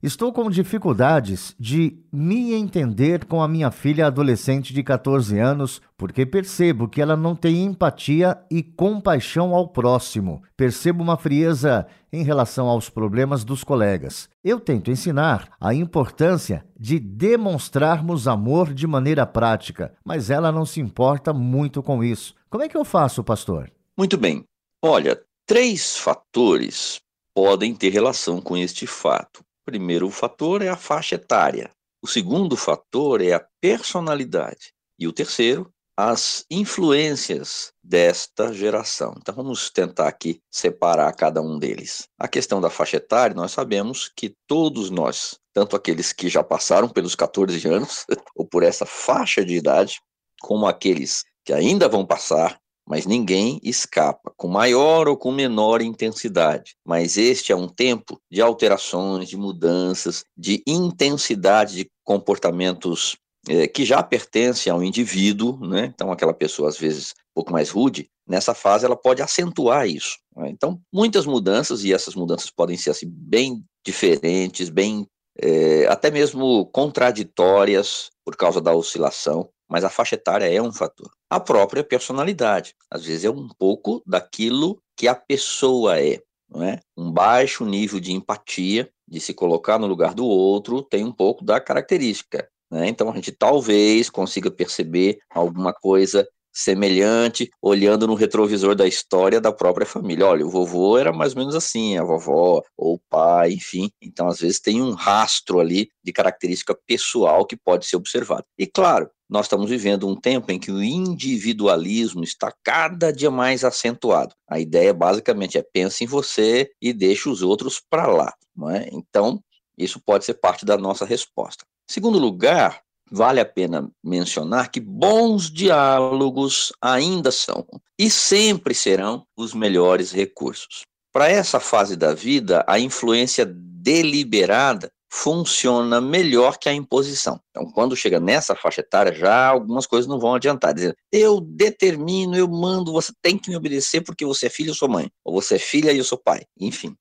Estou com dificuldades de me entender com a minha filha adolescente de 14 anos, porque percebo que ela não tem empatia e compaixão ao próximo. Percebo uma frieza em relação aos problemas dos colegas. Eu tento ensinar a importância de demonstrarmos amor de maneira prática, mas ela não se importa muito com isso. Como é que eu faço, pastor? Muito bem. Olha, três fatores podem ter relação com este fato primeiro fator é a faixa etária. O segundo fator é a personalidade. E o terceiro, as influências desta geração. Então vamos tentar aqui separar cada um deles. A questão da faixa etária, nós sabemos que todos nós, tanto aqueles que já passaram pelos 14 anos, ou por essa faixa de idade, como aqueles que ainda vão passar, mas ninguém escapa, com maior ou com menor intensidade. Mas este é um tempo de alterações, de mudanças, de intensidade de comportamentos é, que já pertencem ao indivíduo, né? Então, aquela pessoa, às vezes, um pouco mais rude, nessa fase ela pode acentuar isso. Né? Então, muitas mudanças, e essas mudanças podem ser assim, bem diferentes, bem é, até mesmo contraditórias por causa da oscilação mas a faixa etária é um fator. A própria personalidade, às vezes é um pouco daquilo que a pessoa é, não é? Um baixo nível de empatia, de se colocar no lugar do outro, tem um pouco da característica. Né? Então a gente talvez consiga perceber alguma coisa semelhante, olhando no retrovisor da história da própria família. Olha, o vovô era mais ou menos assim, a vovó, ou o pai, enfim. Então, às vezes, tem um rastro ali de característica pessoal que pode ser observado. E, claro, nós estamos vivendo um tempo em que o individualismo está cada dia mais acentuado. A ideia basicamente é pense em você e deixe os outros para lá. Não é? Então, isso pode ser parte da nossa resposta. Segundo lugar, vale a pena mencionar que bons diálogos ainda são e sempre serão os melhores recursos. Para essa fase da vida, a influência deliberada funciona melhor que a imposição. Então, quando chega nessa faixa etária, já algumas coisas não vão adiantar. Dizendo, eu determino, eu mando, você tem que me obedecer porque você é filho e eu sou mãe, ou você é filha e eu sou pai, enfim.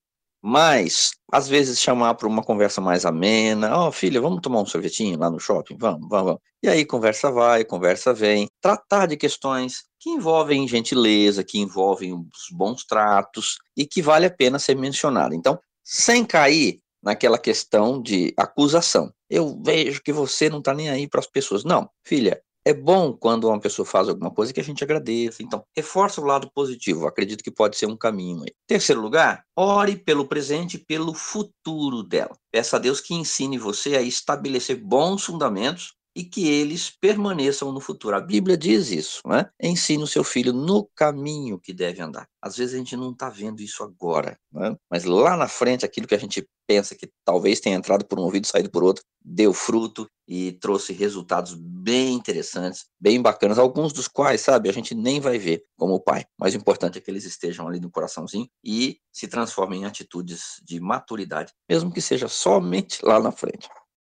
Mas, às vezes, chamar para uma conversa mais amena, ó, oh, filha, vamos tomar um sorvetinho lá no shopping? Vamos, vamos, vamos. E aí, conversa vai, conversa vem. Tratar de questões que envolvem gentileza, que envolvem os bons tratos e que vale a pena ser mencionado. Então, sem cair naquela questão de acusação. Eu vejo que você não está nem aí para as pessoas. Não, filha, é bom quando uma pessoa faz alguma coisa que a gente agradeça. Então, reforça o lado positivo. Acredito que pode ser um caminho aí. Terceiro lugar, ore pelo presente e pelo futuro dela. Peça a Deus que ensine você a estabelecer bons fundamentos e que eles permaneçam no futuro. A Bíblia diz isso, né? Ensine o seu filho no caminho que deve andar. Às vezes a gente não está vendo isso agora, né? mas lá na frente, aquilo que a gente pensa que talvez tenha entrado por um ouvido e saído por outro, deu fruto e trouxe resultados bem interessantes, bem bacanas, alguns dos quais, sabe, a gente nem vai ver como o pai. Mas o importante é que eles estejam ali no coraçãozinho e se transformem em atitudes de maturidade, mesmo que seja somente lá na frente.